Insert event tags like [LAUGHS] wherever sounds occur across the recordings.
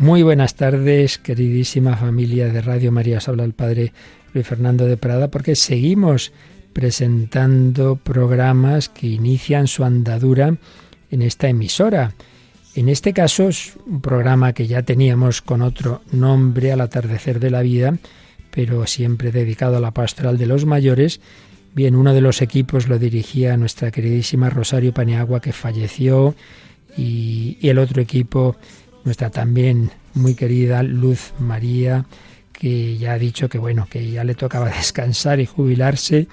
Muy buenas tardes, queridísima familia de Radio María. Os el Padre Luis Fernando de Prada porque seguimos presentando programas que inician su andadura en esta emisora. En este caso es un programa que ya teníamos con otro nombre al atardecer de la vida, pero siempre dedicado a la pastoral de los mayores. Bien, uno de los equipos lo dirigía nuestra queridísima Rosario Paniagua, que falleció, y el otro equipo, nuestra también muy querida Luz María, que ya ha dicho que bueno, que ya le tocaba [LAUGHS] descansar y jubilarse.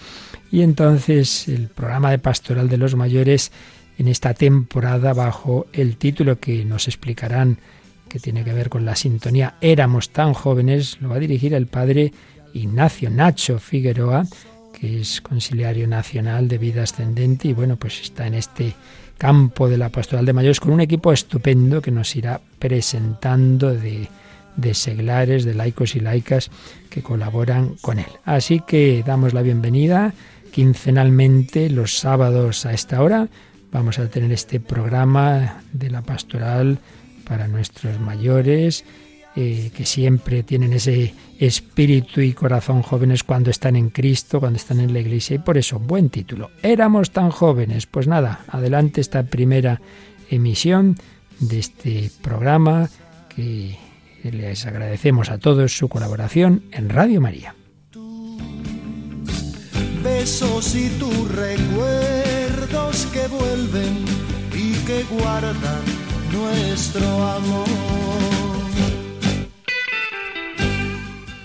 Y entonces el programa de pastoral de los mayores en esta temporada bajo el título que nos explicarán que tiene que ver con la sintonía Éramos tan jóvenes, lo va a dirigir el padre Ignacio Nacho Figueroa, que es conciliario nacional de vida ascendente y bueno, pues está en este campo de la pastoral de mayores con un equipo estupendo que nos irá presentando de, de seglares, de laicos y laicas que colaboran con él. Así que damos la bienvenida quincenalmente los sábados a esta hora. Vamos a tener este programa de la pastoral para nuestros mayores, eh, que siempre tienen ese espíritu y corazón jóvenes cuando están en Cristo, cuando están en la iglesia. Y por eso, buen título. Éramos tan jóvenes. Pues nada, adelante esta primera emisión de este programa que les agradecemos a todos su colaboración en Radio María. Besos y tus recuerdos que vuelven y que guardan nuestro amor.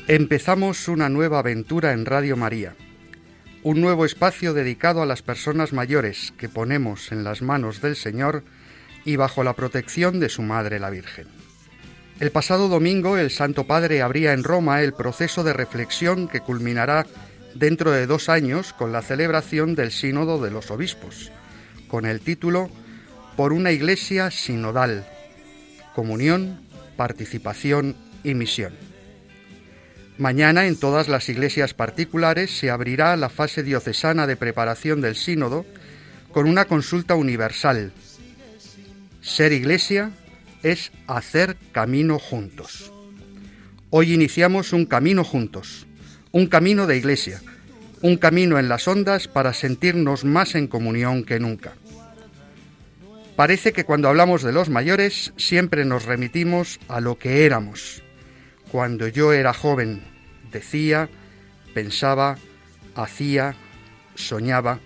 Empezamos una nueva aventura en Radio María, un nuevo espacio dedicado a las personas mayores que ponemos en las manos del Señor y bajo la protección de su Madre la Virgen. El pasado domingo el Santo Padre abría en Roma el proceso de reflexión que culminará dentro de dos años con la celebración del Sínodo de los Obispos, con el título Por una Iglesia Sinodal, Comunión, Participación y Misión. Mañana en todas las iglesias particulares se abrirá la fase diocesana de preparación del sínodo con una consulta universal. Ser iglesia es hacer camino juntos. Hoy iniciamos un camino juntos, un camino de iglesia, un camino en las ondas para sentirnos más en comunión que nunca. Parece que cuando hablamos de los mayores siempre nos remitimos a lo que éramos. Cuando yo era joven, decía, pensaba, hacía, soñaba.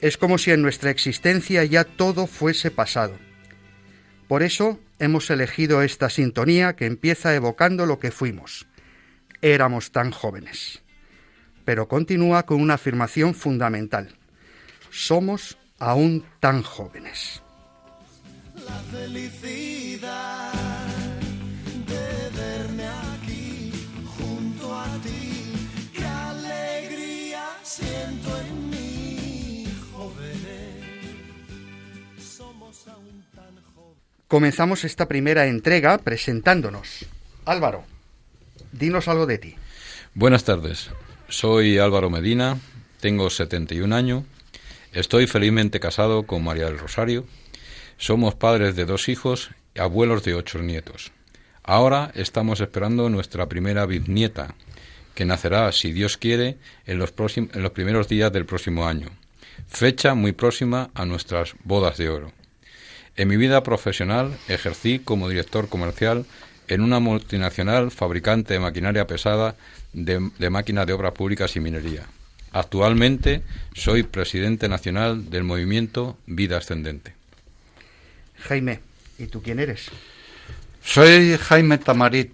Es como si en nuestra existencia ya todo fuese pasado. Por eso hemos elegido esta sintonía que empieza evocando lo que fuimos. Éramos tan jóvenes. Pero continúa con una afirmación fundamental. Somos aún tan jóvenes. La felicidad Comenzamos esta primera entrega presentándonos. Álvaro, dinos algo de ti. Buenas tardes. Soy Álvaro Medina, tengo 71 años, estoy felizmente casado con María del Rosario, somos padres de dos hijos y abuelos de ocho nietos. Ahora estamos esperando nuestra primera bisnieta, que nacerá, si Dios quiere, en los, en los primeros días del próximo año, fecha muy próxima a nuestras bodas de oro. En mi vida profesional ejercí como director comercial en una multinacional fabricante de maquinaria pesada de, de máquinas de obras públicas y minería. Actualmente soy presidente nacional del movimiento Vida Ascendente. Jaime, ¿y tú quién eres? Soy Jaime Tamarit,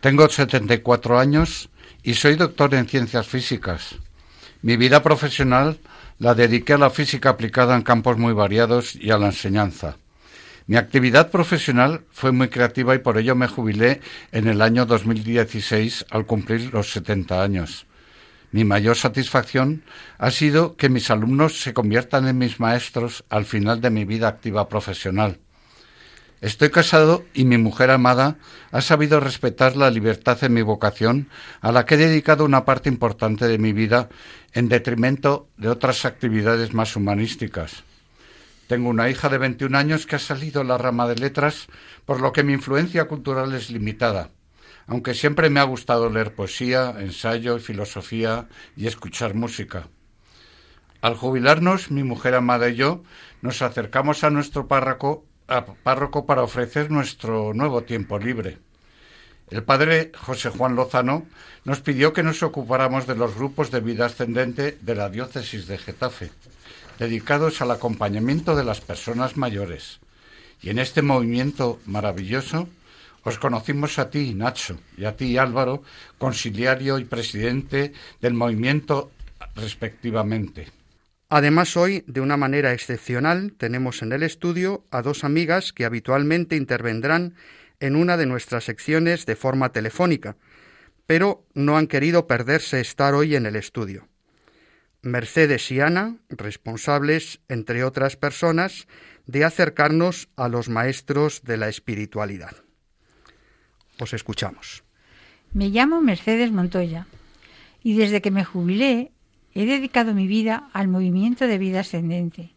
tengo 74 años y soy doctor en ciencias físicas. Mi vida profesional la dediqué a la física aplicada en campos muy variados y a la enseñanza. Mi actividad profesional fue muy creativa y por ello me jubilé en el año 2016 al cumplir los 70 años. Mi mayor satisfacción ha sido que mis alumnos se conviertan en mis maestros al final de mi vida activa profesional. Estoy casado y mi mujer amada ha sabido respetar la libertad en mi vocación, a la que he dedicado una parte importante de mi vida en detrimento de otras actividades más humanísticas. Tengo una hija de 21 años que ha salido la rama de letras, por lo que mi influencia cultural es limitada, aunque siempre me ha gustado leer poesía, ensayo y filosofía y escuchar música. Al jubilarnos, mi mujer amada y yo nos acercamos a nuestro párroco para ofrecer nuestro nuevo tiempo libre. El padre José Juan Lozano nos pidió que nos ocupáramos de los grupos de vida ascendente de la diócesis de Getafe, dedicados al acompañamiento de las personas mayores. Y en este movimiento maravilloso os conocimos a ti, Nacho, y a ti, Álvaro, conciliario y presidente del movimiento respectivamente. Además, hoy, de una manera excepcional, tenemos en el estudio a dos amigas que habitualmente intervendrán en una de nuestras secciones de forma telefónica, pero no han querido perderse estar hoy en el estudio. Mercedes y Ana, responsables, entre otras personas, de acercarnos a los maestros de la espiritualidad. Os escuchamos. Me llamo Mercedes Montoya y desde que me jubilé he dedicado mi vida al movimiento de vida ascendente,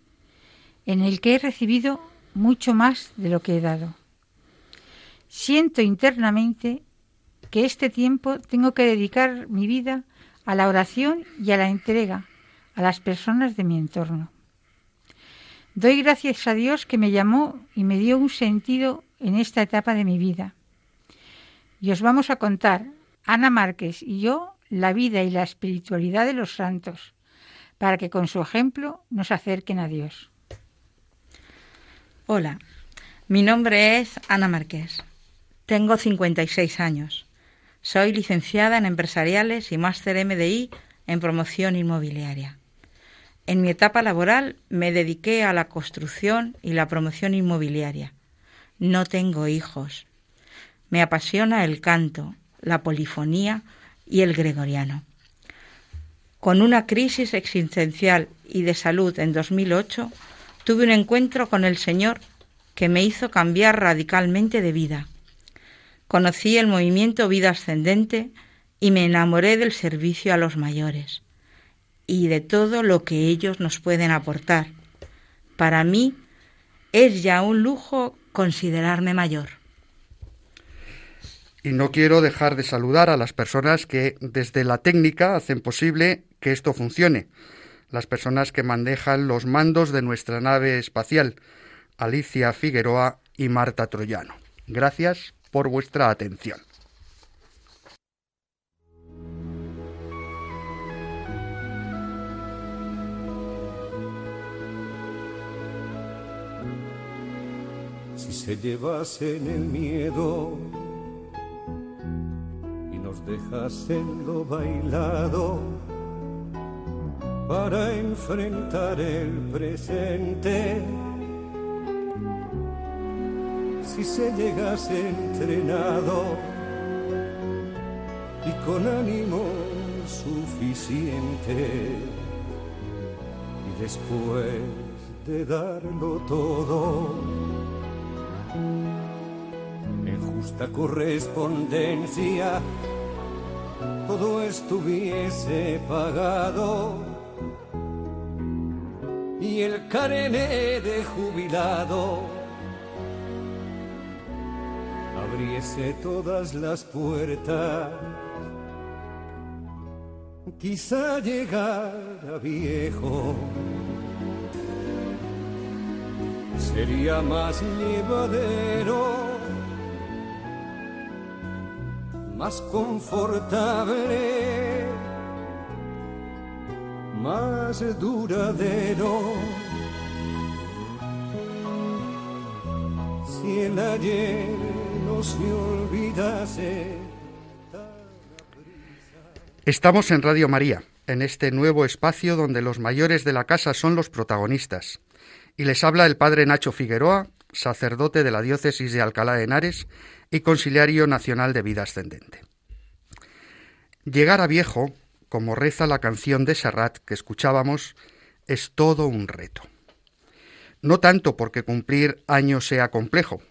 en el que he recibido mucho más de lo que he dado. Siento internamente que este tiempo tengo que dedicar mi vida a la oración y a la entrega a las personas de mi entorno. Doy gracias a Dios que me llamó y me dio un sentido en esta etapa de mi vida. Y os vamos a contar, Ana Márquez y yo, la vida y la espiritualidad de los santos, para que con su ejemplo nos acerquen a Dios. Hola, mi nombre es Ana Márquez. Tengo 56 años. Soy licenciada en empresariales y máster MDI en promoción inmobiliaria. En mi etapa laboral me dediqué a la construcción y la promoción inmobiliaria. No tengo hijos. Me apasiona el canto, la polifonía y el gregoriano. Con una crisis existencial y de salud en 2008, tuve un encuentro con el Señor que me hizo cambiar radicalmente de vida. Conocí el movimiento Vida Ascendente y me enamoré del servicio a los mayores y de todo lo que ellos nos pueden aportar. Para mí es ya un lujo considerarme mayor. Y no quiero dejar de saludar a las personas que desde la técnica hacen posible que esto funcione. Las personas que manejan los mandos de nuestra nave espacial, Alicia Figueroa y Marta Troyano. Gracias por vuestra atención. Se llevasen el miedo y nos dejasen lo bailado para enfrentar el presente. Si se llegase entrenado y con ánimo suficiente y después de darlo todo justa correspondencia todo estuviese pagado. Y el carné de jubilado abriese todas las puertas, quizá llegara viejo, sería más llevadero, más confortable, más duradero. Si el ayer Estamos en Radio María, en este nuevo espacio donde los mayores de la casa son los protagonistas. Y les habla el padre Nacho Figueroa, sacerdote de la diócesis de Alcalá de Henares y conciliario nacional de vida ascendente. Llegar a viejo, como reza la canción de Serrat que escuchábamos, es todo un reto. No tanto porque cumplir años sea complejo,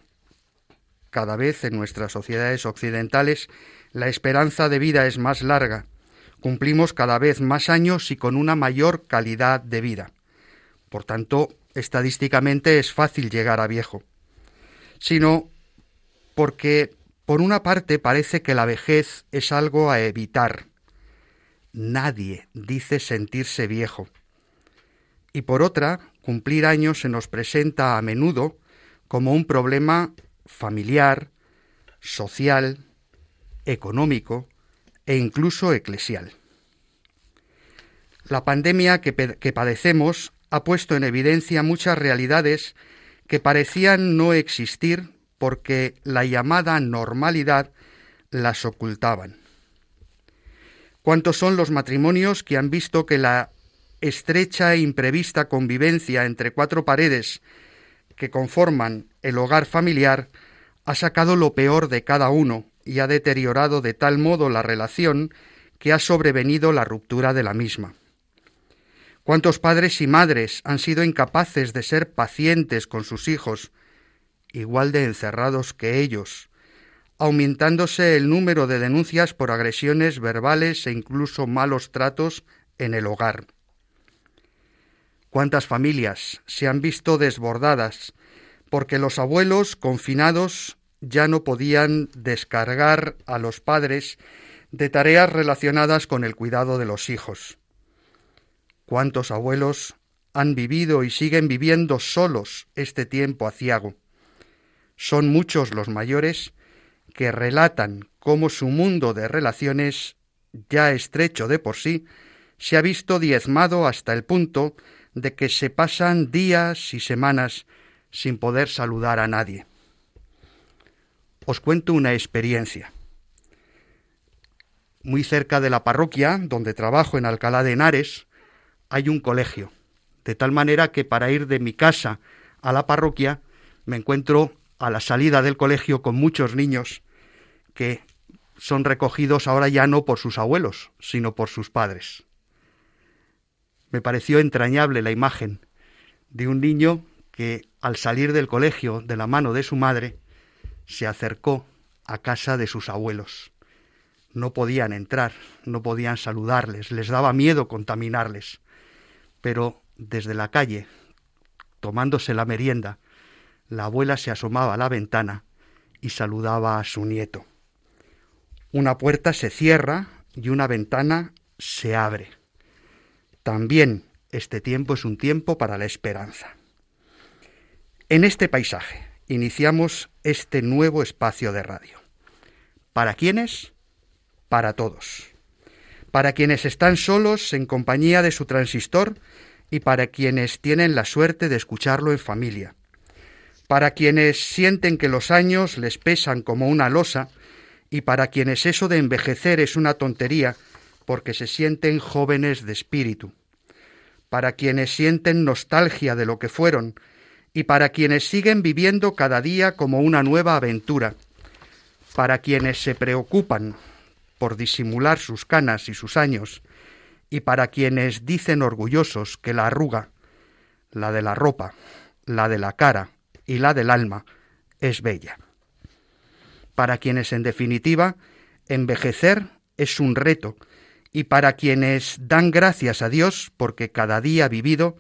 cada vez en nuestras sociedades occidentales la esperanza de vida es más larga. Cumplimos cada vez más años y con una mayor calidad de vida. Por tanto, estadísticamente es fácil llegar a viejo, sino porque por una parte parece que la vejez es algo a evitar. Nadie dice sentirse viejo. Y por otra, cumplir años se nos presenta a menudo como un problema familiar, social, económico e incluso eclesial. La pandemia que, que, padecemos ha puesto en evidencia muchas realidades que parecían no existir porque la llamada normalidad las ocultaban. ¿Cuántos son los matrimonios que han visto que la estrecha e imprevista convivencia entre cuatro paredes que conforman el hogar familiar ha sacado lo peor de cada uno y ha deteriorado de tal modo la relación que ha sobrevenido la ruptura de la misma. ¿Cuántos padres y madres han sido incapaces de ser pacientes con sus hijos, igual de encerrados que ellos, aumentándose el número de denuncias por agresiones verbales e incluso malos tratos en el hogar? ¿Cuántas familias se han visto desbordadas porque los abuelos confinados ya no podían descargar a los padres de tareas relacionadas con el cuidado de los hijos. ¿Cuántos abuelos han vivido y siguen viviendo solos este tiempo aciago? Son muchos los mayores que relatan cómo su mundo de relaciones, ya estrecho de por sí, se ha visto diezmado hasta el punto de que se pasan días y semanas sin poder saludar a nadie. Os cuento una experiencia. Muy cerca de la parroquia, donde trabajo en Alcalá de Henares, hay un colegio, de tal manera que para ir de mi casa a la parroquia me encuentro a la salida del colegio con muchos niños que son recogidos ahora ya no por sus abuelos, sino por sus padres. Me pareció entrañable la imagen de un niño que al salir del colegio de la mano de su madre se acercó a casa de sus abuelos. No podían entrar, no podían saludarles, les daba miedo contaminarles. Pero desde la calle, tomándose la merienda, la abuela se asomaba a la ventana y saludaba a su nieto. Una puerta se cierra y una ventana se abre. También este tiempo es un tiempo para la esperanza. En este paisaje, iniciamos este nuevo espacio de radio. ¿Para quiénes? Para todos. Para quienes están solos en compañía de su transistor y para quienes tienen la suerte de escucharlo en familia. Para quienes sienten que los años les pesan como una losa y para quienes eso de envejecer es una tontería porque se sienten jóvenes de espíritu. Para quienes sienten nostalgia de lo que fueron y para quienes siguen viviendo cada día como una nueva aventura, para quienes se preocupan por disimular sus canas y sus años, y para quienes dicen orgullosos que la arruga, la de la ropa, la de la cara y la del alma, es bella. Para quienes, en definitiva, envejecer es un reto, y para quienes dan gracias a Dios porque cada día vivido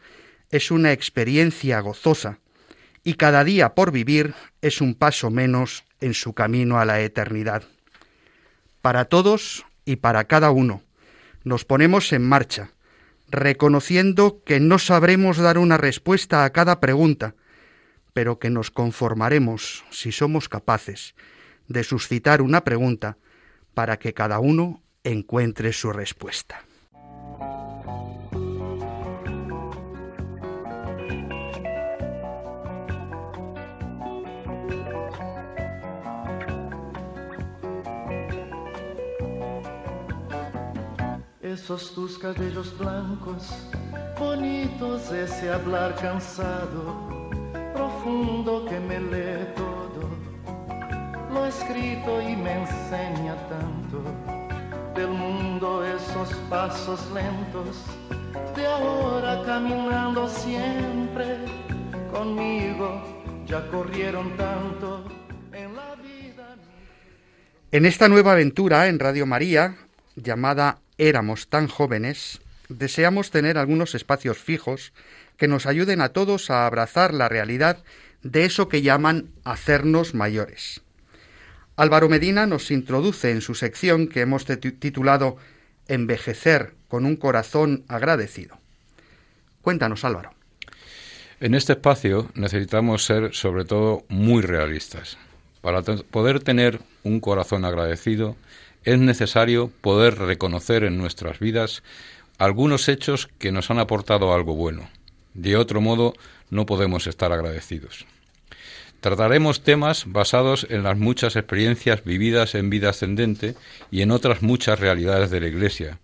es una experiencia gozosa y cada día por vivir es un paso menos en su camino a la eternidad. Para todos y para cada uno nos ponemos en marcha, reconociendo que no sabremos dar una respuesta a cada pregunta, pero que nos conformaremos, si somos capaces, de suscitar una pregunta para que cada uno encuentre su respuesta. Esos tus cabellos blancos, bonitos, ese hablar cansado, profundo que me lee todo, lo escrito y me enseña tanto. Del mundo esos pasos lentos, de ahora caminando siempre conmigo, ya corrieron tanto en la vida. En esta nueva aventura en Radio María, llamada Éramos tan jóvenes, deseamos tener algunos espacios fijos que nos ayuden a todos a abrazar la realidad de eso que llaman hacernos mayores. Álvaro Medina nos introduce en su sección que hemos titulado Envejecer con un corazón agradecido. Cuéntanos, Álvaro. En este espacio necesitamos ser sobre todo muy realistas. Para poder tener un corazón agradecido es necesario poder reconocer en nuestras vidas algunos hechos que nos han aportado algo bueno. De otro modo, no podemos estar agradecidos. Trataremos temas basados en las muchas experiencias vividas en vida ascendente y en otras muchas realidades de la Iglesia,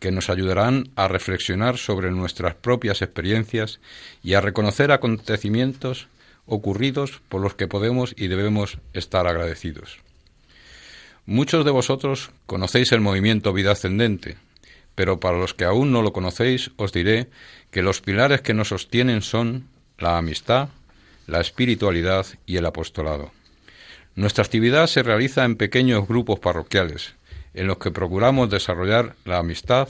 que nos ayudarán a reflexionar sobre nuestras propias experiencias y a reconocer acontecimientos ocurridos por los que podemos y debemos estar agradecidos. Muchos de vosotros conocéis el movimiento Vida Ascendente, pero para los que aún no lo conocéis os diré que los pilares que nos sostienen son la amistad, la espiritualidad y el apostolado. Nuestra actividad se realiza en pequeños grupos parroquiales, en los que procuramos desarrollar la amistad,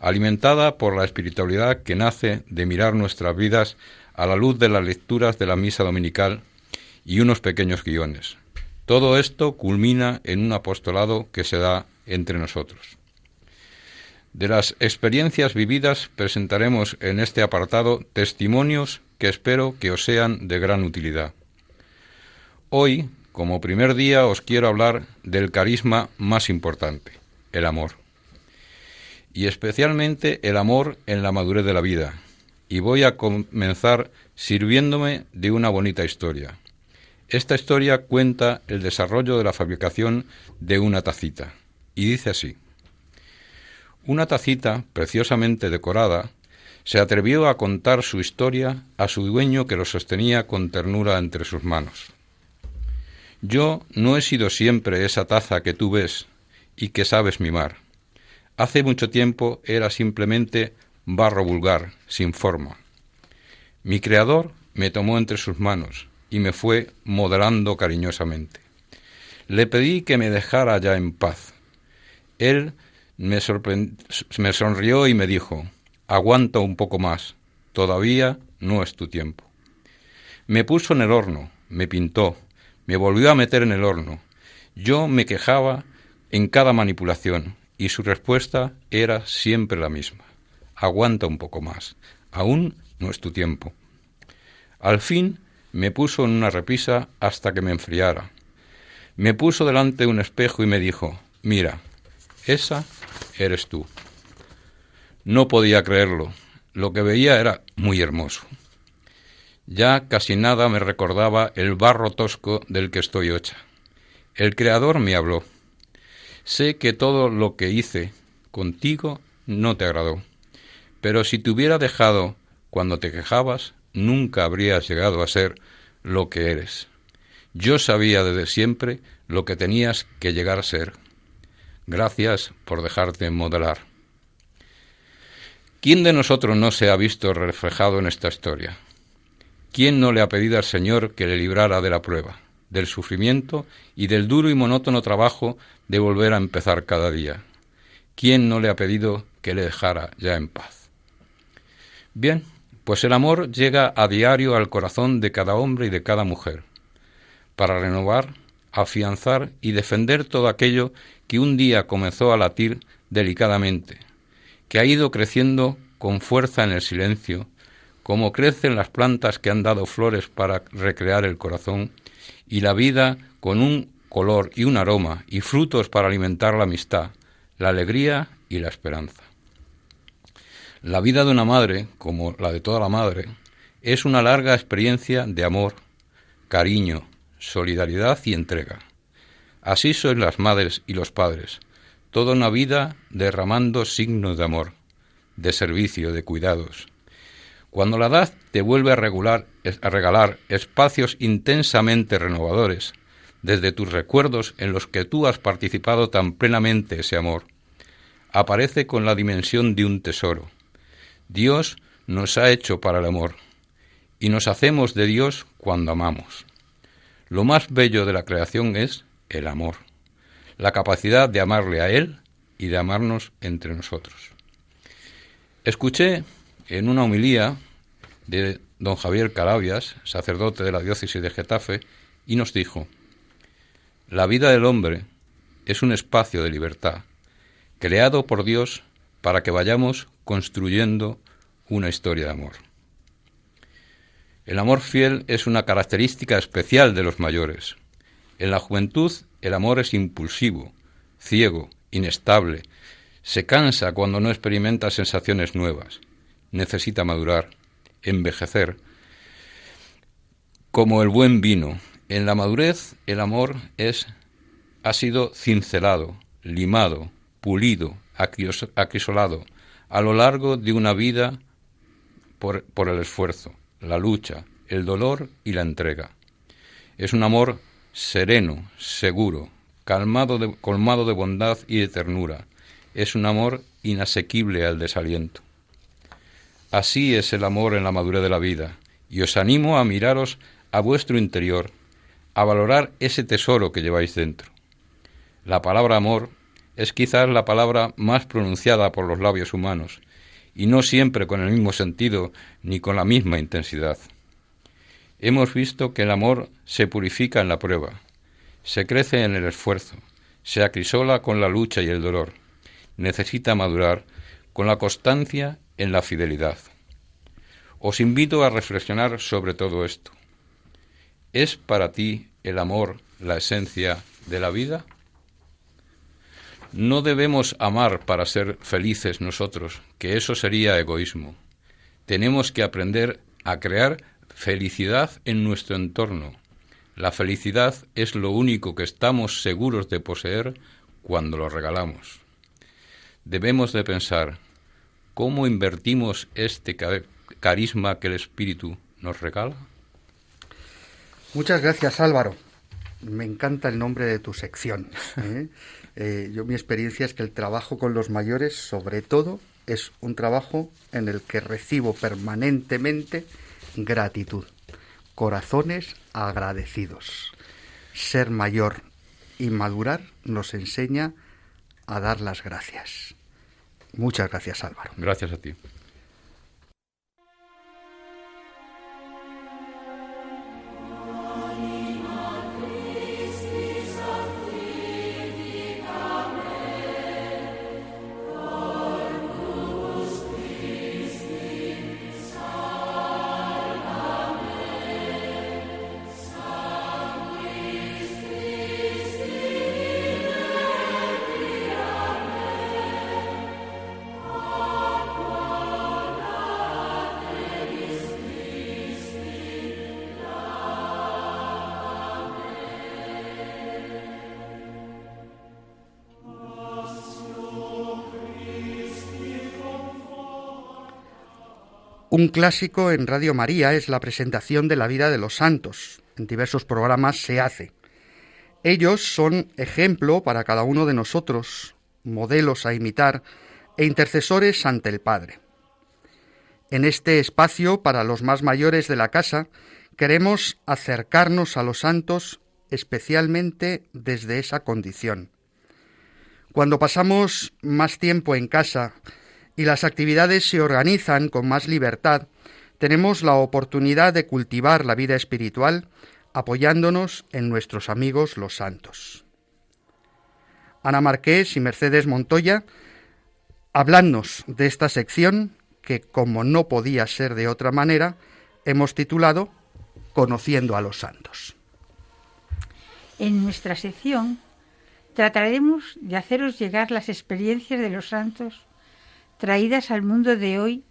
alimentada por la espiritualidad que nace de mirar nuestras vidas a la luz de las lecturas de la misa dominical y unos pequeños guiones. Todo esto culmina en un apostolado que se da entre nosotros. De las experiencias vividas presentaremos en este apartado testimonios que espero que os sean de gran utilidad. Hoy, como primer día, os quiero hablar del carisma más importante, el amor. Y especialmente el amor en la madurez de la vida. Y voy a comenzar sirviéndome de una bonita historia. Esta historia cuenta el desarrollo de la fabricación de una tacita. Y dice así. Una tacita, preciosamente decorada, se atrevió a contar su historia a su dueño que lo sostenía con ternura entre sus manos. Yo no he sido siempre esa taza que tú ves y que sabes mimar. Hace mucho tiempo era simplemente barro vulgar, sin forma. Mi creador me tomó entre sus manos y me fue modelando cariñosamente. Le pedí que me dejara ya en paz. Él me, me sonrió y me dijo, aguanta un poco más, todavía no es tu tiempo. Me puso en el horno, me pintó, me volvió a meter en el horno. Yo me quejaba en cada manipulación y su respuesta era siempre la misma. Aguanta un poco más, aún no es tu tiempo. Al fin me puso en una repisa hasta que me enfriara. Me puso delante de un espejo y me dijo, mira, esa eres tú. No podía creerlo. Lo que veía era muy hermoso. Ya casi nada me recordaba el barro tosco del que estoy hecha. El Creador me habló. Sé que todo lo que hice contigo no te agradó, pero si te hubiera dejado cuando te quejabas, nunca habrías llegado a ser lo que eres. Yo sabía desde siempre lo que tenías que llegar a ser. Gracias por dejarte modelar. ¿Quién de nosotros no se ha visto reflejado en esta historia? ¿Quién no le ha pedido al Señor que le librara de la prueba, del sufrimiento y del duro y monótono trabajo de volver a empezar cada día? ¿Quién no le ha pedido que le dejara ya en paz? Bien, pues el amor llega a diario al corazón de cada hombre y de cada mujer, para renovar, afianzar y defender todo aquello que un día comenzó a latir delicadamente, que ha ido creciendo con fuerza en el silencio, como crecen las plantas que han dado flores para recrear el corazón, y la vida con un color y un aroma y frutos para alimentar la amistad, la alegría y la esperanza. La vida de una madre, como la de toda la madre, es una larga experiencia de amor, cariño, solidaridad y entrega. Así son las madres y los padres, toda una vida derramando signos de amor, de servicio, de cuidados. Cuando la edad te vuelve a, regular, a regalar espacios intensamente renovadores, desde tus recuerdos en los que tú has participado tan plenamente ese amor, aparece con la dimensión de un tesoro. Dios nos ha hecho para el amor, y nos hacemos de Dios cuando amamos. Lo más bello de la creación es el amor, la capacidad de amarle a Él y de amarnos entre nosotros. Escuché en una homilía de don Javier Carabias, sacerdote de la diócesis de Getafe, y nos dijo, la vida del hombre es un espacio de libertad, creado por Dios para que vayamos construyendo una historia de amor. El amor fiel es una característica especial de los mayores. En la juventud el amor es impulsivo, ciego, inestable, se cansa cuando no experimenta sensaciones nuevas, necesita madurar, envejecer. Como el buen vino, en la madurez el amor es ha sido cincelado, limado, pulido, acrisolado a lo largo de una vida por, por el esfuerzo, la lucha, el dolor y la entrega. Es un amor sereno, seguro, calmado de, colmado de bondad y de ternura. Es un amor inasequible al desaliento. Así es el amor en la madurez de la vida, y os animo a miraros a vuestro interior, a valorar ese tesoro que lleváis dentro. La palabra amor es quizás la palabra más pronunciada por los labios humanos, y no siempre con el mismo sentido ni con la misma intensidad. Hemos visto que el amor se purifica en la prueba, se crece en el esfuerzo, se acrisola con la lucha y el dolor, necesita madurar con la constancia en la fidelidad. Os invito a reflexionar sobre todo esto. ¿Es para ti el amor la esencia de la vida? No debemos amar para ser felices nosotros, que eso sería egoísmo. Tenemos que aprender a crear felicidad en nuestro entorno. La felicidad es lo único que estamos seguros de poseer cuando lo regalamos. Debemos de pensar, ¿Cómo invertimos este carisma que el Espíritu nos regala? Muchas gracias Álvaro. Me encanta el nombre de tu sección. ¿eh? [LAUGHS] Eh, yo mi experiencia es que el trabajo con los mayores, sobre todo, es un trabajo en el que recibo permanentemente gratitud, corazones agradecidos. Ser mayor y madurar nos enseña a dar las gracias. Muchas gracias Álvaro. Gracias a ti. Un clásico en Radio María es la presentación de la vida de los santos. En diversos programas se hace. Ellos son ejemplo para cada uno de nosotros, modelos a imitar e intercesores ante el Padre. En este espacio, para los más mayores de la casa, queremos acercarnos a los santos especialmente desde esa condición. Cuando pasamos más tiempo en casa y las actividades se organizan con más libertad, tenemos la oportunidad de cultivar la vida espiritual apoyándonos en nuestros amigos los santos. Ana Marqués y Mercedes Montoya, habladnos de esta sección que, como no podía ser de otra manera, hemos titulado Conociendo a los santos. En nuestra sección trataremos de haceros llegar las experiencias de los santos traídas al mundo de hoy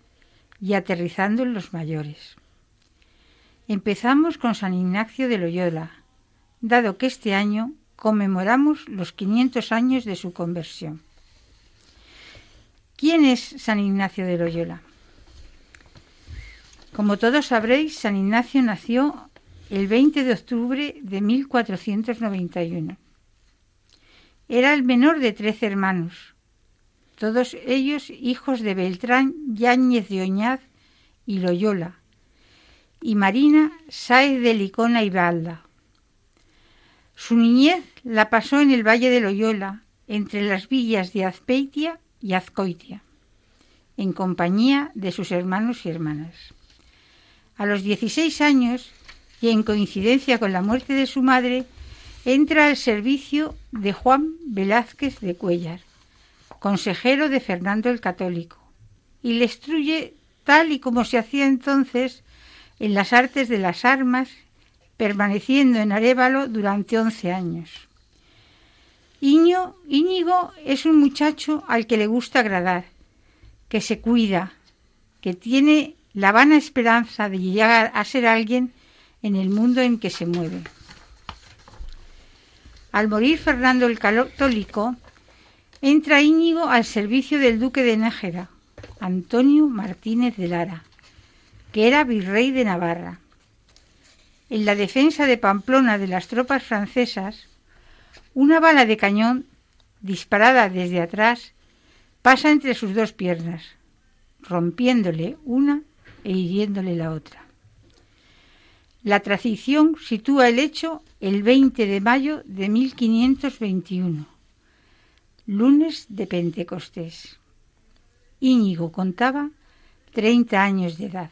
y aterrizando en los mayores. Empezamos con San Ignacio de Loyola, dado que este año conmemoramos los 500 años de su conversión. ¿Quién es San Ignacio de Loyola? Como todos sabréis, San Ignacio nació el 20 de octubre de 1491. Era el menor de trece hermanos, todos ellos hijos de Beltrán Yáñez de Oñaz y Loyola, y Marina Sáez de Licona y Balda. Su niñez la pasó en el valle de Loyola, entre las villas de Azpeitia y Azcoitia, en compañía de sus hermanos y hermanas. A los 16 años, y en coincidencia con la muerte de su madre, entra al servicio de Juan Velázquez de Cuellar, consejero de Fernando el Católico, y le instruye tal y como se hacía entonces en las artes de las armas, permaneciendo en Arévalo durante once años. Íñigo es un muchacho al que le gusta agradar, que se cuida, que tiene la vana esperanza de llegar a ser alguien en el mundo en que se mueve. Al morir Fernando el Católico, entra Íñigo al servicio del duque de Nájera, Antonio Martínez de Lara, que era virrey de Navarra. En la defensa de Pamplona de las tropas francesas, una bala de cañón, disparada desde atrás, pasa entre sus dos piernas, rompiéndole una e hiriéndole la otra. La tradición sitúa el hecho el 20 de mayo de 1521, lunes de Pentecostés. Íñigo contaba 30 años de edad.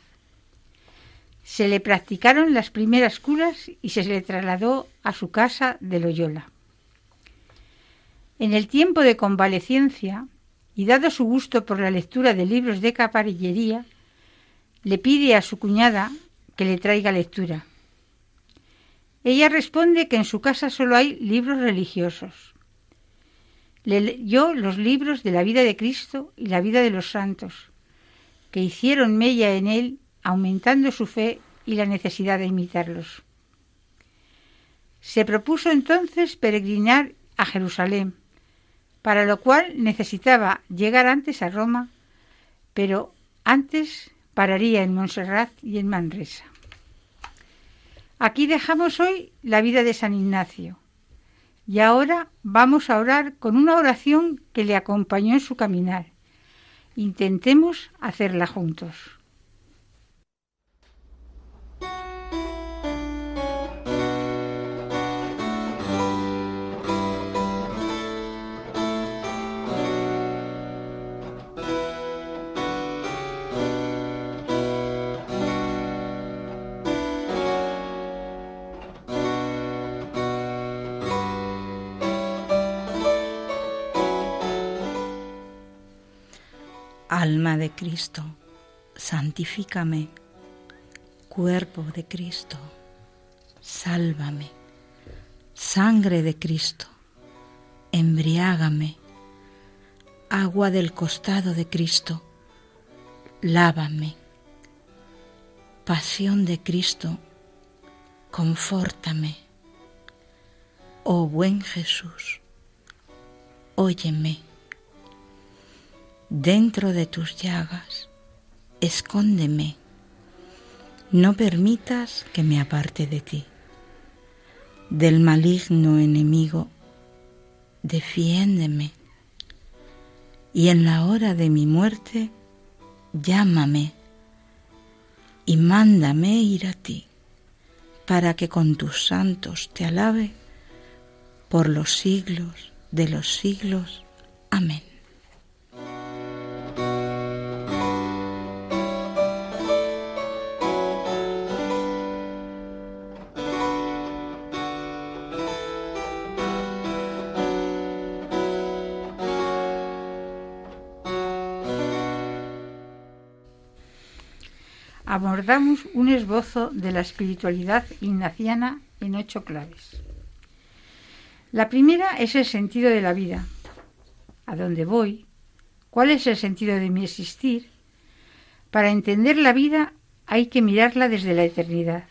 Se le practicaron las primeras curas y se le trasladó a su casa de Loyola. En el tiempo de convalecencia, y dado su gusto por la lectura de libros de caparillería, le pide a su cuñada que le traiga lectura. Ella responde que en su casa solo hay libros religiosos. Le leyó los libros de la vida de Cristo y la vida de los santos, que hicieron mella en él, aumentando su fe y la necesidad de imitarlos. Se propuso entonces peregrinar a Jerusalén, para lo cual necesitaba llegar antes a Roma, pero antes pararía en Montserrat y en Manresa. Aquí dejamos hoy la vida de San Ignacio. Y ahora vamos a orar con una oración que le acompañó en su caminar. Intentemos hacerla juntos. Alma de Cristo, santifícame. Cuerpo de Cristo, sálvame. Sangre de Cristo, embriágame. Agua del costado de Cristo, lávame. Pasión de Cristo, confórtame. Oh buen Jesús, óyeme dentro de tus llagas, escóndeme, no permitas que me aparte de ti. Del maligno enemigo, defiéndeme, y en la hora de mi muerte, llámame y mándame ir a ti, para que con tus santos te alabe por los siglos de los siglos. Amén. Abordamos un esbozo de la espiritualidad ignaciana en ocho claves. La primera es el sentido de la vida. ¿A dónde voy? ¿Cuál es el sentido de mi existir? Para entender la vida hay que mirarla desde la eternidad.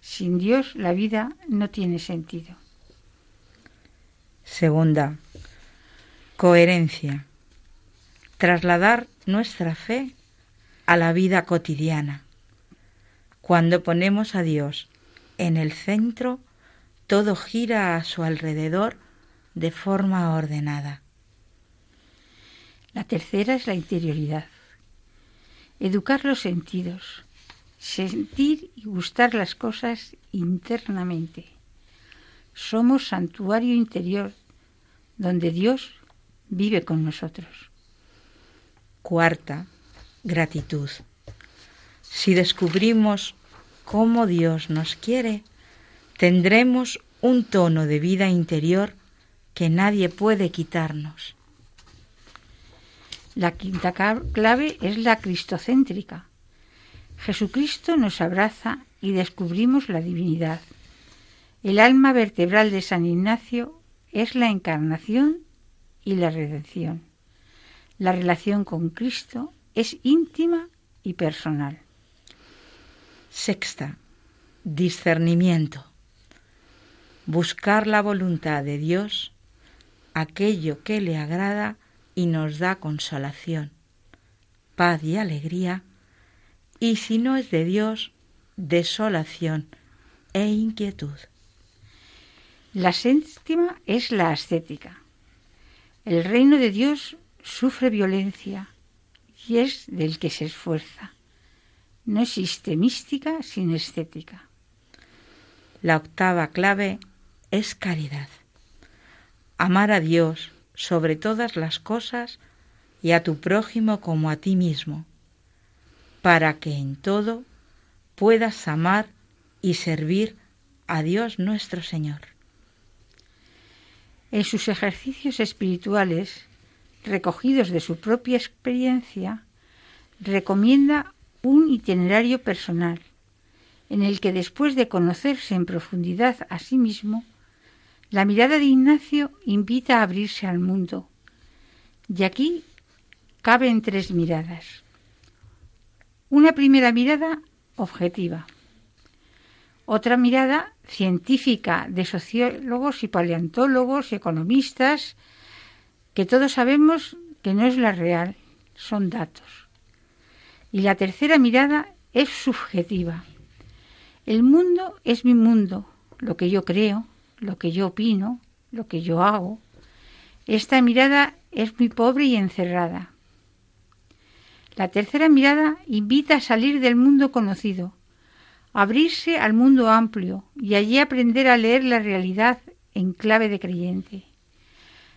Sin Dios la vida no tiene sentido. Segunda, coherencia. Trasladar nuestra fe a la vida cotidiana. Cuando ponemos a Dios en el centro, todo gira a su alrededor de forma ordenada. La tercera es la interioridad. Educar los sentidos, sentir y gustar las cosas internamente. Somos santuario interior donde Dios vive con nosotros. Cuarta, gratitud. Si descubrimos cómo Dios nos quiere, tendremos un tono de vida interior que nadie puede quitarnos. La quinta clave es la cristocéntrica. Jesucristo nos abraza y descubrimos la divinidad. El alma vertebral de San Ignacio es la encarnación y la redención. La relación con Cristo es íntima y personal. Sexta, discernimiento. Buscar la voluntad de Dios, aquello que le agrada y nos da consolación, paz y alegría, y si no es de Dios, desolación e inquietud. La séptima es la ascética. El reino de Dios sufre violencia y es del que se esfuerza. No existe mística sin estética. La octava clave es caridad. Amar a Dios sobre todas las cosas y a tu prójimo como a ti mismo, para que en todo puedas amar y servir a Dios nuestro Señor. En sus ejercicios espirituales, recogidos de su propia experiencia, recomienda un itinerario personal, en el que después de conocerse en profundidad a sí mismo, la mirada de Ignacio invita a abrirse al mundo. Y aquí caben tres miradas. Una primera mirada objetiva, otra mirada científica de sociólogos y paleontólogos, economistas, que todos sabemos que no es la real, son datos. Y la tercera mirada es subjetiva. El mundo es mi mundo, lo que yo creo, lo que yo opino, lo que yo hago. Esta mirada es muy pobre y encerrada. La tercera mirada invita a salir del mundo conocido, abrirse al mundo amplio y allí aprender a leer la realidad en clave de creyente.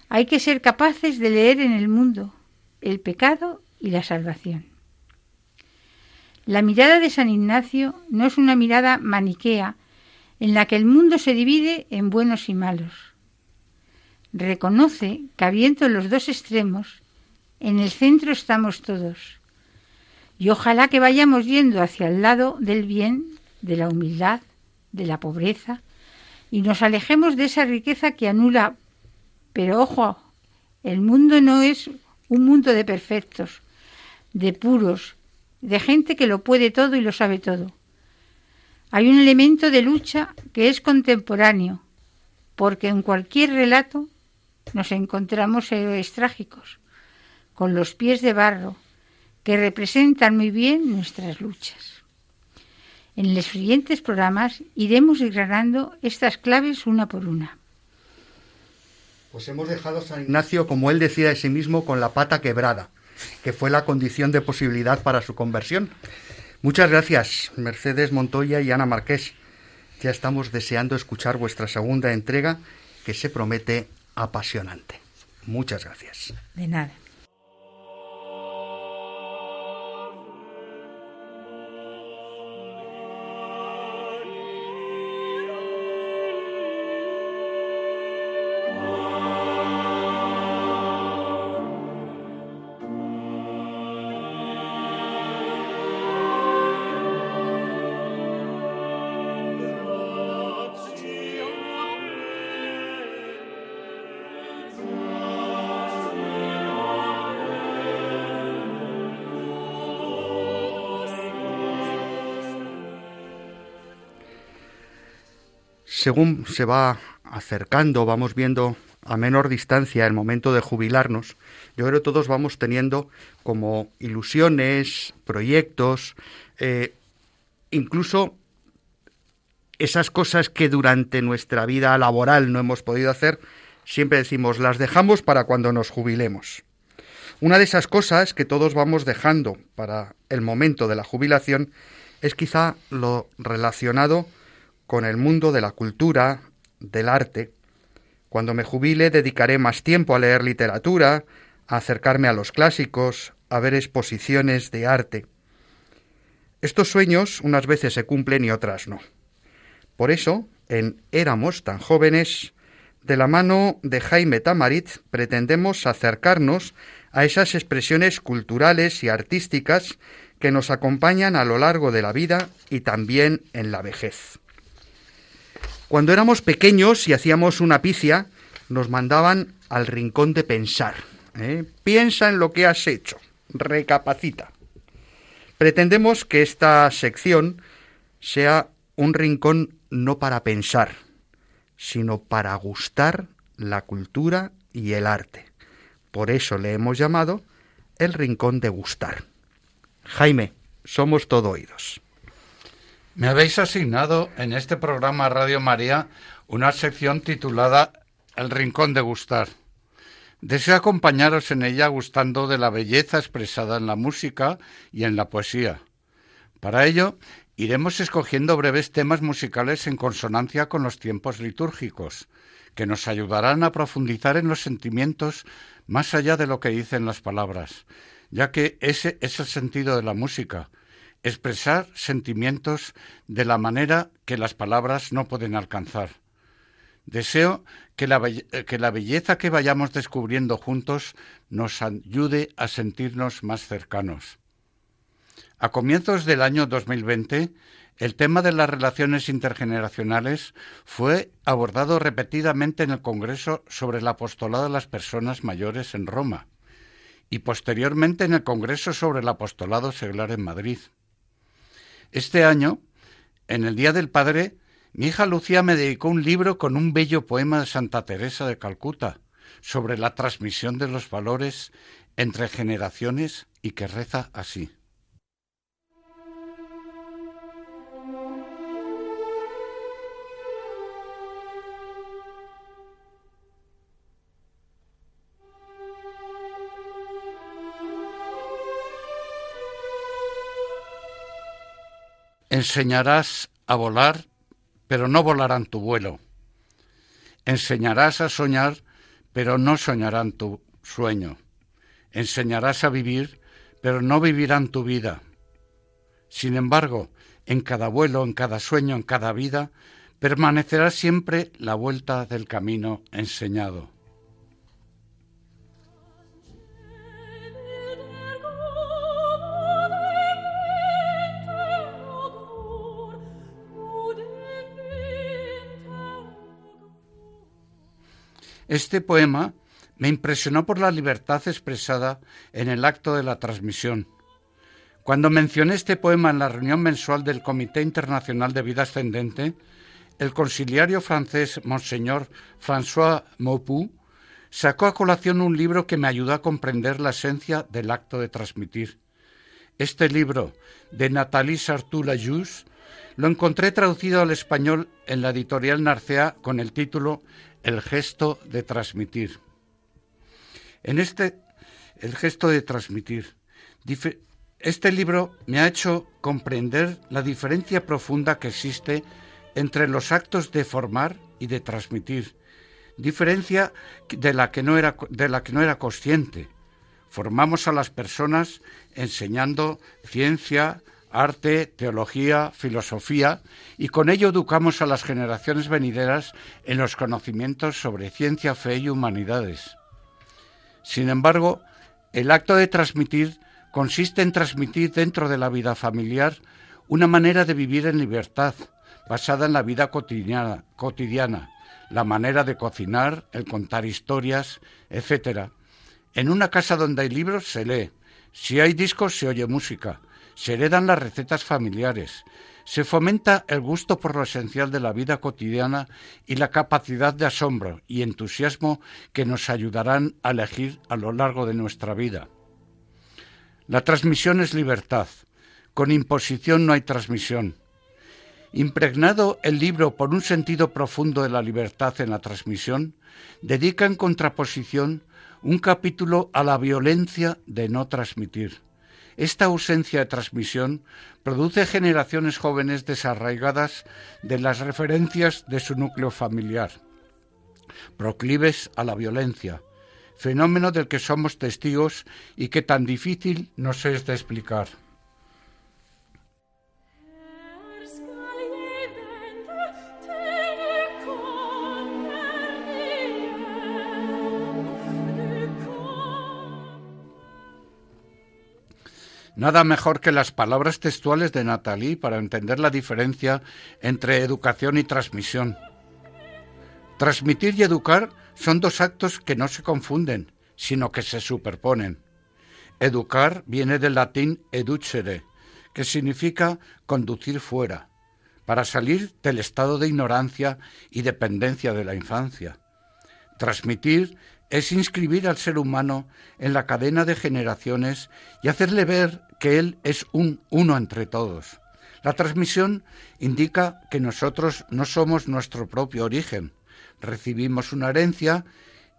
Hay que ser capaces de leer en el mundo el pecado y la salvación. La mirada de San Ignacio no es una mirada maniquea en la que el mundo se divide en buenos y malos. Reconoce que habiendo los dos extremos, en el centro estamos todos. Y ojalá que vayamos yendo hacia el lado del bien de la humildad, de la pobreza, y nos alejemos de esa riqueza que anula. Pero ojo, el mundo no es un mundo de perfectos, de puros, de gente que lo puede todo y lo sabe todo. Hay un elemento de lucha que es contemporáneo, porque en cualquier relato nos encontramos héroes trágicos, con los pies de barro, que representan muy bien nuestras luchas. En los siguientes programas iremos desgranando estas claves una por una. Pues hemos dejado a San Ignacio, como él decía de sí mismo, con la pata quebrada, que fue la condición de posibilidad para su conversión. Muchas gracias, Mercedes Montoya y Ana Marqués. Ya estamos deseando escuchar vuestra segunda entrega, que se promete apasionante. Muchas gracias. De nada. Según se va acercando, vamos viendo a menor distancia el momento de jubilarnos, yo creo que todos vamos teniendo como ilusiones, proyectos, eh, incluso esas cosas que durante nuestra vida laboral no hemos podido hacer, siempre decimos, las dejamos para cuando nos jubilemos. Una de esas cosas que todos vamos dejando para el momento de la jubilación es quizá lo relacionado con el mundo de la cultura, del arte. Cuando me jubile dedicaré más tiempo a leer literatura, a acercarme a los clásicos, a ver exposiciones de arte. Estos sueños unas veces se cumplen y otras no. Por eso, en Éramos tan jóvenes, de la mano de Jaime Tamarit pretendemos acercarnos a esas expresiones culturales y artísticas que nos acompañan a lo largo de la vida y también en la vejez. Cuando éramos pequeños y hacíamos una picia, nos mandaban al rincón de pensar. ¿eh? Piensa en lo que has hecho, recapacita. Pretendemos que esta sección sea un rincón no para pensar, sino para gustar la cultura y el arte. Por eso le hemos llamado el rincón de gustar. Jaime, somos todo oídos. Me habéis asignado en este programa Radio María una sección titulada El Rincón de Gustar. Deseo acompañaros en ella gustando de la belleza expresada en la música y en la poesía. Para ello, iremos escogiendo breves temas musicales en consonancia con los tiempos litúrgicos, que nos ayudarán a profundizar en los sentimientos más allá de lo que dicen las palabras, ya que ese es el sentido de la música, expresar sentimientos de la manera que las palabras no pueden alcanzar. Deseo que la, que la, belleza que vayamos descubriendo juntos nos ayude a sentirnos más cercanos. A comienzos del año 2020, el tema de las relaciones intergeneracionales fue abordado repetidamente en el Congreso sobre el apostolado de las personas mayores en Roma y posteriormente en el Congreso sobre el apostolado seglar en Madrid. Este año, en el Día del Padre, mi hija Lucía me dedicó un libro con un bello poema de Santa Teresa de Calcuta sobre la transmisión de los valores entre generaciones y que reza así. Enseñarás a volar, pero no volarán tu vuelo. Enseñarás a soñar, pero no soñarán tu sueño. Enseñarás a vivir, pero no vivirán tu vida. Sin embargo, en cada vuelo, en cada sueño, en cada vida, permanecerá siempre la vuelta del camino enseñado. Este poema me impresionó por la libertad expresada en el acto de la transmisión. Cuando mencioné este poema en la reunión mensual del Comité Internacional de Vida Ascendente, el conciliario francés Monseñor François Maupoux sacó a colación un libro que me ayudó a comprender la esencia del acto de transmitir. Este libro, de Nathalie Sartou-Lajus, lo encontré traducido al español en la editorial Narcea con el título el gesto de transmitir. En este, el gesto de transmitir, este libro me ha hecho comprender la diferencia profunda que existe entre los actos de formar y de transmitir, diferencia de la que no era, de la que no era consciente. Formamos a las personas enseñando ciencia, arte, teología, filosofía, y con ello educamos a las generaciones venideras en los conocimientos sobre ciencia, fe y humanidades. Sin embargo, el acto de transmitir consiste en transmitir dentro de la vida familiar una manera de vivir en libertad, basada en la vida cotidiana, la manera de cocinar, el contar historias, etc. En una casa donde hay libros se lee, si hay discos se oye música, se heredan las recetas familiares, se fomenta el gusto por lo esencial de la vida cotidiana y la capacidad de asombro y entusiasmo que nos ayudarán a elegir a lo largo de nuestra vida. La transmisión es libertad. Con imposición no hay transmisión. Impregnado el libro por un sentido profundo de la libertad en la transmisión, dedica en contraposición un capítulo a la violencia de no transmitir. Esta ausencia de transmisión produce generaciones jóvenes desarraigadas de las referencias de su núcleo familiar, proclives a la violencia, fenómeno del que somos testigos y que tan difícil nos es de explicar. Nada mejor que las palabras textuales de Nathalie para entender la diferencia entre educación y transmisión. Transmitir y educar son dos actos que no se confunden, sino que se superponen. Educar viene del latín educere, que significa conducir fuera, para salir del estado de ignorancia y dependencia de la infancia. Transmitir es inscribir al ser humano en la cadena de generaciones y hacerle ver que Él es un uno entre todos. La transmisión indica que nosotros no somos nuestro propio origen. Recibimos una herencia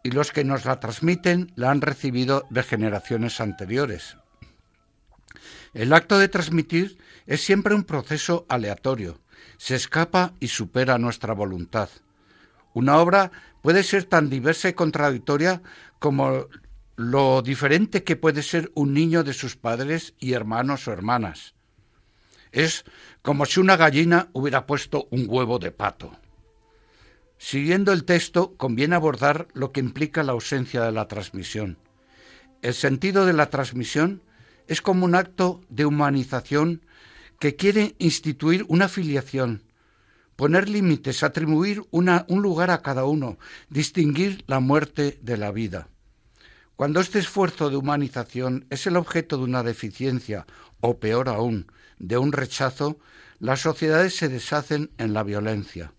y los que nos la transmiten la han recibido de generaciones anteriores. El acto de transmitir es siempre un proceso aleatorio. Se escapa y supera nuestra voluntad. Una obra puede ser tan diversa y contradictoria como lo diferente que puede ser un niño de sus padres y hermanos o hermanas. Es como si una gallina hubiera puesto un huevo de pato. Siguiendo el texto, conviene abordar lo que implica la ausencia de la transmisión. El sentido de la transmisión es como un acto de humanización que quiere instituir una filiación, poner límites, atribuir un lugar a cada uno, distinguir la muerte de la vida. Cuando este esfuerzo de humanización es el objeto de una deficiencia, o peor aún, de un rechazo, las sociedades se deshacen en la violencia.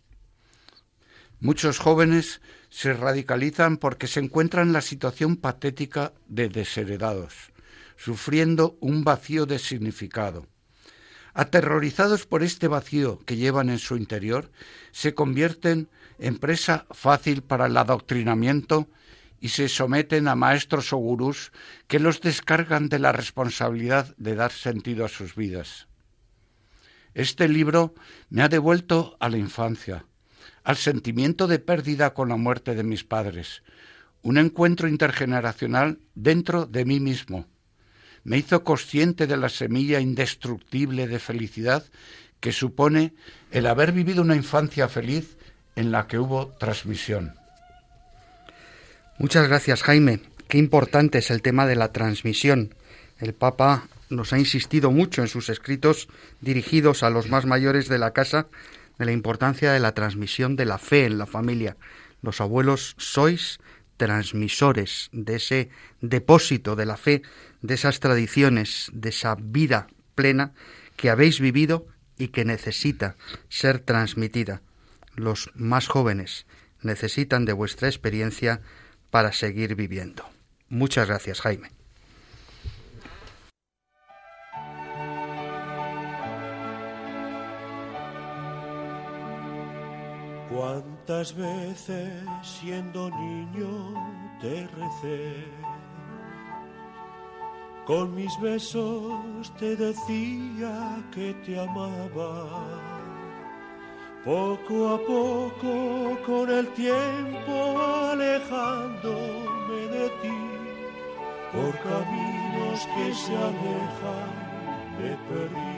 Muchos jóvenes se radicalizan porque se encuentran en la situación patética de desheredados, sufriendo un vacío de significado. Aterrorizados por este vacío que llevan en su interior, se convierten en presa fácil para el adoctrinamiento y se someten a maestros o gurús que los descargan de la responsabilidad de dar sentido a sus vidas. Este libro me ha devuelto a la infancia, al sentimiento de pérdida con la muerte de mis padres, un encuentro intergeneracional dentro de mí mismo, me hizo consciente de la semilla indestructible de felicidad que supone el haber vivido una infancia feliz en la que hubo transmisión. Muchas gracias, Jaime. Qué importante es el tema de la transmisión. El Papa nos ha insistido mucho en sus escritos dirigidos a los más mayores de la casa de la importancia de la transmisión de la fe en la familia. Los abuelos sois transmisores de ese depósito de la fe de esas tradiciones, de esa vida plena que habéis vivido y que necesita ser transmitida. Los más jóvenes necesitan de vuestra experiencia para seguir viviendo. Muchas gracias, Jaime. ¿Cuántas veces siendo niño te recé? Con mis besos te decía que te amaba. Poco a poco, con el tiempo alejándome de ti, por caminos que se alejan, me perdí.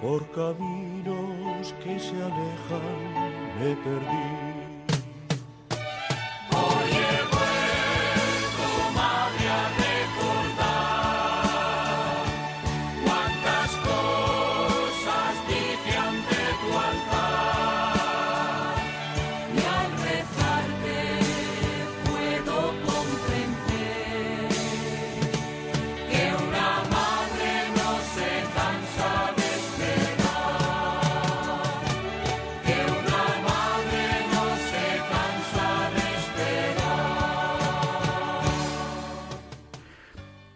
Por caminos que se alejan, me perdí.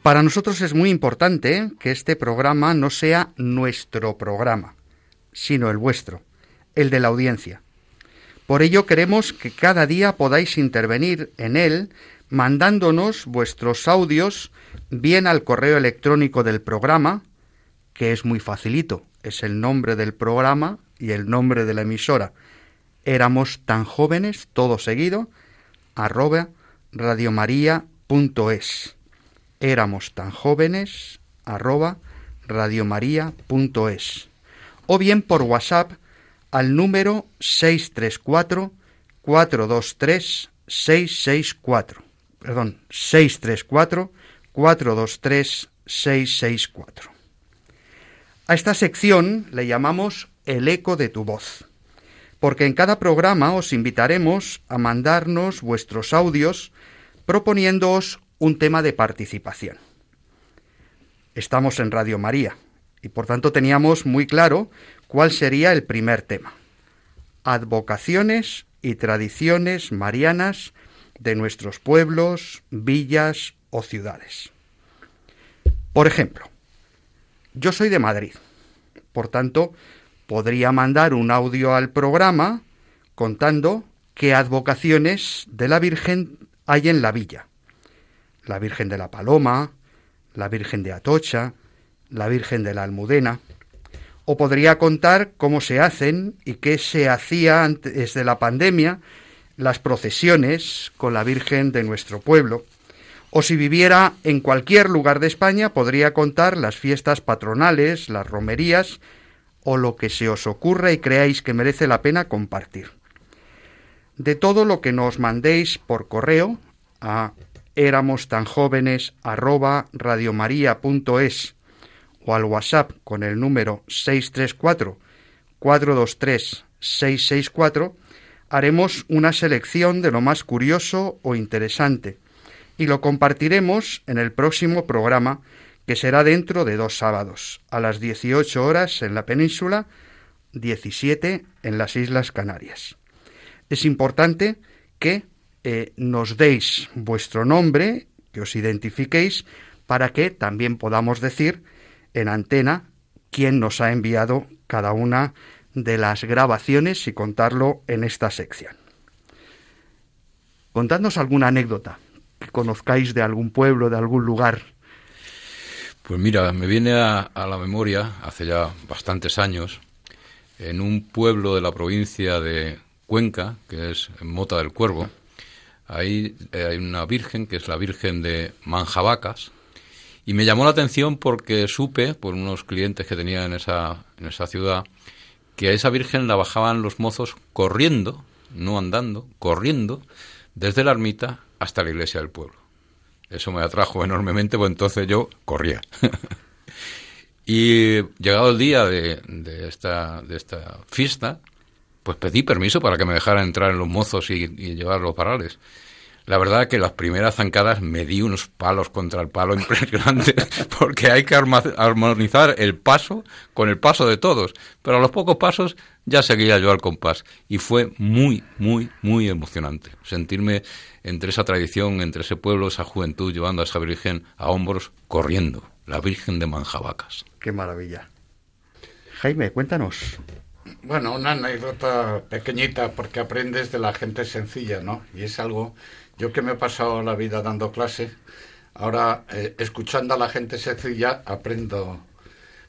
Para nosotros es muy importante que este programa no sea nuestro programa, sino el vuestro, el de la audiencia. Por ello queremos que cada día podáis intervenir en él mandándonos vuestros audios bien al correo electrónico del programa, que es muy facilito, es el nombre del programa y el nombre de la emisora. Éramos tan jóvenes, todo seguido, arroba radiomaria.es. Éramos tan jóvenes arroba radiomaria.es. O bien por WhatsApp al número 634 423 664. Perdón, 634 423 664. A esta sección le llamamos el eco de tu voz, porque en cada programa os invitaremos a mandarnos vuestros audios proponiéndoos un tema de participación. Estamos en Radio María y por tanto teníamos muy claro cuál sería el primer tema. Advocaciones y tradiciones marianas de nuestros pueblos, villas o ciudades. Por ejemplo, yo soy de Madrid, por tanto, podría mandar un audio al programa contando qué advocaciones de la Virgen hay en la villa. La Virgen de la Paloma, la Virgen de Atocha, la Virgen de la Almudena. O podría contar cómo se hacen y qué se hacía antes de la pandemia las procesiones con la Virgen de nuestro pueblo. O si viviera en cualquier lugar de España, podría contar las fiestas patronales, las romerías o lo que se os ocurra y creáis que merece la pena compartir. De todo lo que nos mandéis por correo a éramos tan jóvenes arroba radiomaria.es o al WhatsApp con el número 634 423 664 haremos una selección de lo más curioso o interesante y lo compartiremos en el próximo programa que será dentro de dos sábados, a las 18 horas en la península, 17 en las Islas Canarias. Es importante que eh, nos deis vuestro nombre, que os identifiquéis, para que también podamos decir en antena quién nos ha enviado cada una de las grabaciones y contarlo en esta sección. Contadnos alguna anécdota que conozcáis de algún pueblo, de algún lugar. Pues mira, me viene a, la memoria, hace ya bastantes años, en un pueblo de la provincia de Cuenca, que es Mota del Cuervo, ahí eh, hay una virgen, que es la Virgen de Manjabacas, y me llamó la atención porque supe, por unos clientes que tenía en esa, en esa ciudad, que a esa Virgen la bajaban los mozos corriendo, no andando, corriendo, desde la ermita hasta la iglesia del pueblo. Eso me atrajo enormemente, pues entonces yo corría. [LAUGHS] y llegado el día de, esta, de esta fiesta, pues pedí permiso para que me dejaran entrar en los mozos y, llevar los parales. La verdad que las primeras zancadas me di unos palos contra el palo [LAUGHS] impresionantes, porque hay que armonizar el paso con el paso de todos. Pero a los pocos pasos ya seguía yo al compás. Y fue muy, muy, muy emocionante sentirme entre esa tradición, entre ese pueblo, esa juventud, llevando a esa Virgen a hombros, corriendo, la Virgen de Manjabacas. Qué maravilla. Jaime, cuéntanos. Bueno, una anécdota pequeñita porque aprendes de la gente sencilla, ¿no? Y es algo yo que me he pasado la vida dando clase, ahora eh, escuchando a la gente sencilla aprendo.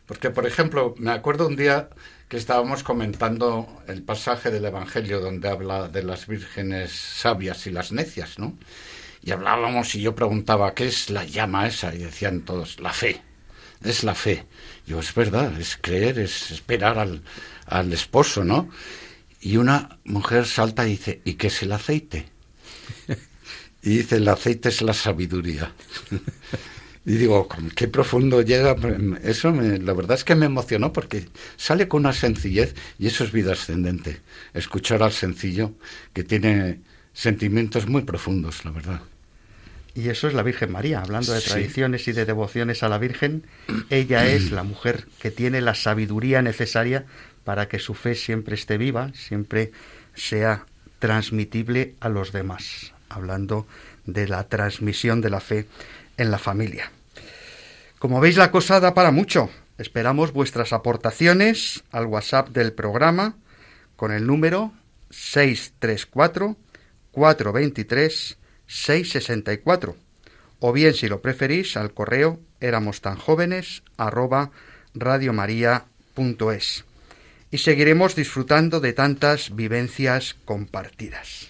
Porque, por ejemplo, me acuerdo un día que estábamos comentando el pasaje del Evangelio donde habla de las vírgenes sabias y las necias, ¿no? Y hablábamos y yo preguntaba, ¿qué es la llama esa? Y decían todos, la fe. Es la fe. Yo, es verdad, es creer, es esperar al, al esposo, ¿no? Y una mujer salta y dice, ¿y qué es el aceite? Y dice, el aceite es la sabiduría. y digo, qué profundo llega. Eso la verdad es que me emocionó porque sale con una sencillez y eso es vida ascendente. Escuchar al sencillo que tiene sentimientos muy profundos, la verdad. Y eso es la Virgen María, hablando de tradiciones y de devociones a la Virgen. Ella es la mujer que tiene la sabiduría necesaria para que su fe siempre esté viva, siempre sea transmitible a los demás hablando de la transmisión de la fe en la familia. Como veis, la cosa da para mucho. Esperamos vuestras aportaciones al WhatsApp del programa con el número 634 423 664 o bien si lo preferís al correo éramos tan jóvenes arroba y seguiremos disfrutando de tantas vivencias compartidas.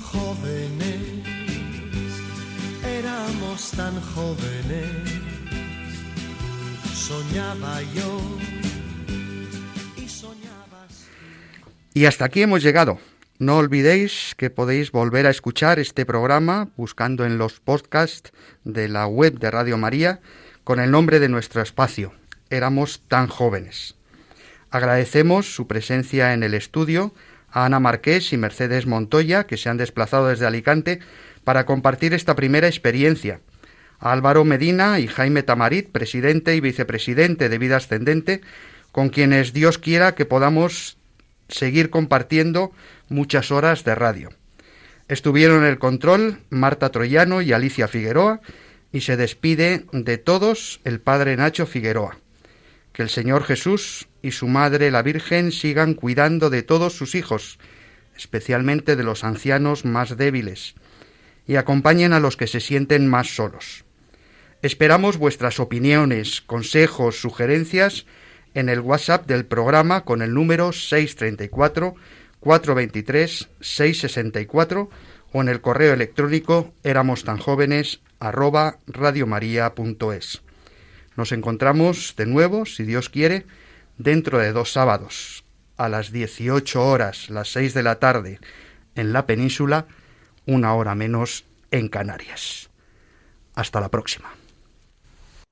Jóvenes, éramos tan jóvenes soñaba yo y. Y hasta aquí hemos llegado. No olvidéis que podéis volver a escuchar este programa buscando en los podcasts de la web de Radio María con el nombre de nuestro espacio. Éramos tan jóvenes. Agradecemos su presencia en el estudio a Ana Marqués y Mercedes Montoya, que se han desplazado desde Alicante para compartir esta primera experiencia. Álvaro Medina y Jaime Tamarit, presidente y vicepresidente de Vida Ascendente, con quienes Dios quiera que podamos seguir compartiendo muchas horas de radio. Estuvieron en el control Marta Troyano y Alicia Figueroa y se despide de todos el padre Nacho Figueroa. Que el Señor Jesús y su Madre la Virgen sigan cuidando de todos sus hijos, especialmente de los ancianos más débiles, y acompañen a los que se sienten más solos. Esperamos vuestras opiniones, consejos, sugerencias en el WhatsApp del programa con el número 634 423 664 o en el correo electrónico éramos tan jóvenes arroba. Nos encontramos de nuevo, si Dios quiere, dentro de dos sábados, a las 18 horas, las 6 de la tarde, en la península, una hora menos en Canarias. Hasta la próxima.